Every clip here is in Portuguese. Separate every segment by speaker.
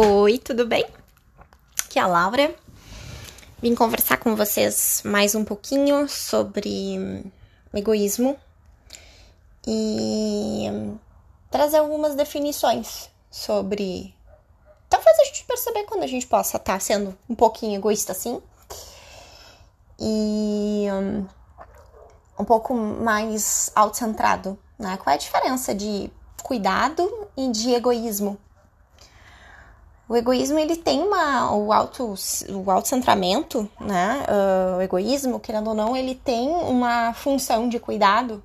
Speaker 1: Oi, tudo bem? Aqui é a Laura. Vim conversar com vocês mais um pouquinho sobre egoísmo e trazer algumas definições sobre. Talvez a gente perceber quando a gente possa estar sendo um pouquinho egoísta assim. E um pouco mais autocentrado, né? Qual é a diferença de cuidado e de egoísmo? O egoísmo ele tem uma o auto o autocentramento, né? Uh, o egoísmo, querendo ou não, ele tem uma função de cuidado.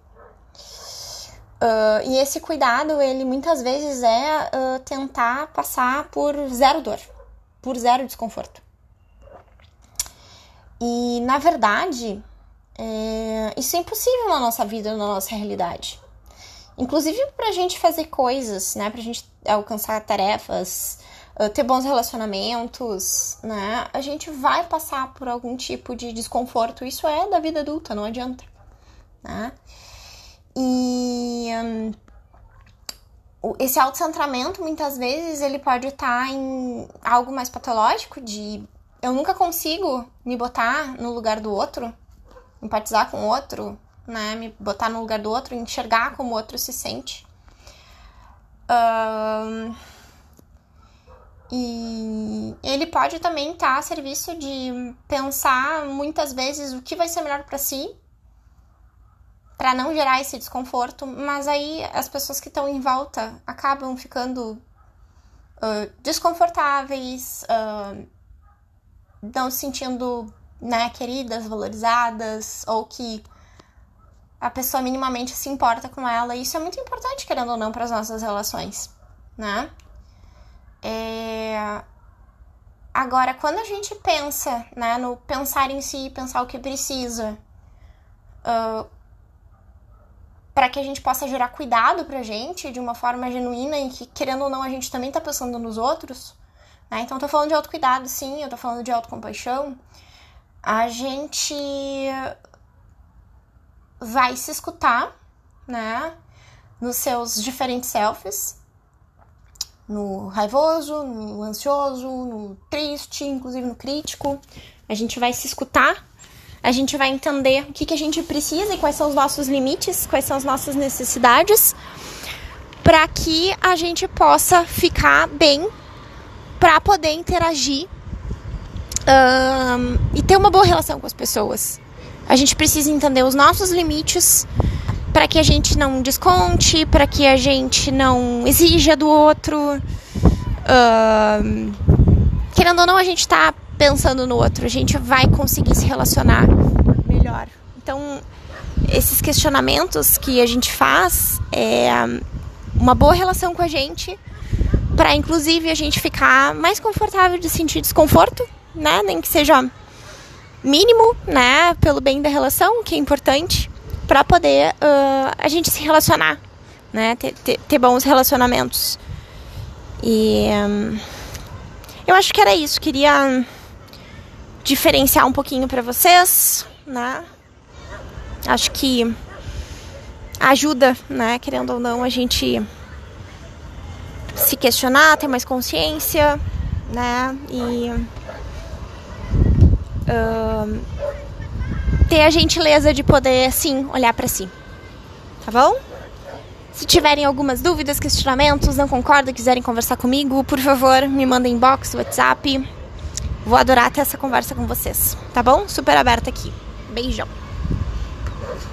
Speaker 1: Uh, e esse cuidado, ele muitas vezes é uh, tentar passar por zero dor, por zero desconforto. E na verdade, é, isso é impossível na nossa vida, na nossa realidade. Inclusive para a gente fazer coisas, né? Para a gente alcançar tarefas, ter bons relacionamentos, né? A gente vai passar por algum tipo de desconforto. Isso é da vida adulta, não adianta, né? E um, esse autocentramento, muitas vezes, ele pode estar em algo mais patológico, de eu nunca consigo me botar no lugar do outro, empatizar com o outro, né? Me botar no lugar do outro, enxergar como o outro se sente. Um, e ele pode também estar tá a serviço de pensar muitas vezes o que vai ser melhor para si, para não gerar esse desconforto, mas aí as pessoas que estão em volta acabam ficando uh, desconfortáveis, uh, não se sentindo né, queridas, valorizadas, ou que a pessoa minimamente se importa com ela. E isso é muito importante, querendo ou não, para as nossas relações, né? É... Agora, quando a gente pensa, né, no pensar em si, pensar o que precisa, uh, para que a gente possa gerar cuidado pra gente de uma forma genuína em que, querendo ou não, a gente também tá pensando nos outros, né? Então, eu tô falando de autocuidado, sim, eu tô falando de autocompaixão. A gente vai se escutar, né, nos seus diferentes selfies, no raivoso, no ansioso, no triste, inclusive no crítico. A gente vai se escutar, a gente vai entender o que, que a gente precisa e quais são os nossos limites, quais são as nossas necessidades, para que a gente possa ficar bem, para poder interagir um, e ter uma boa relação com as pessoas. A gente precisa entender os nossos limites para que a gente não desconte, para que a gente não exija do outro. Uh, querendo ou não, a gente está pensando no outro, a gente vai conseguir se relacionar melhor. Então, esses questionamentos que a gente faz é uma boa relação com a gente, para inclusive a gente ficar mais confortável de sentir desconforto, né? Nem que seja mínimo, né? Pelo bem da relação, que é importante para poder uh, a gente se relacionar, né? Ter, ter, ter bons relacionamentos. E um, eu acho que era isso. Queria diferenciar um pouquinho para vocês, né? Acho que ajuda, né? Querendo ou não, a gente se questionar, ter mais consciência, né? E uh, ter a gentileza de poder, sim, olhar para si. Tá bom? Se tiverem algumas dúvidas, questionamentos, não concordam, quiserem conversar comigo, por favor, me mandem inbox, WhatsApp. Vou adorar ter essa conversa com vocês, tá bom? Super aberta aqui. Beijão.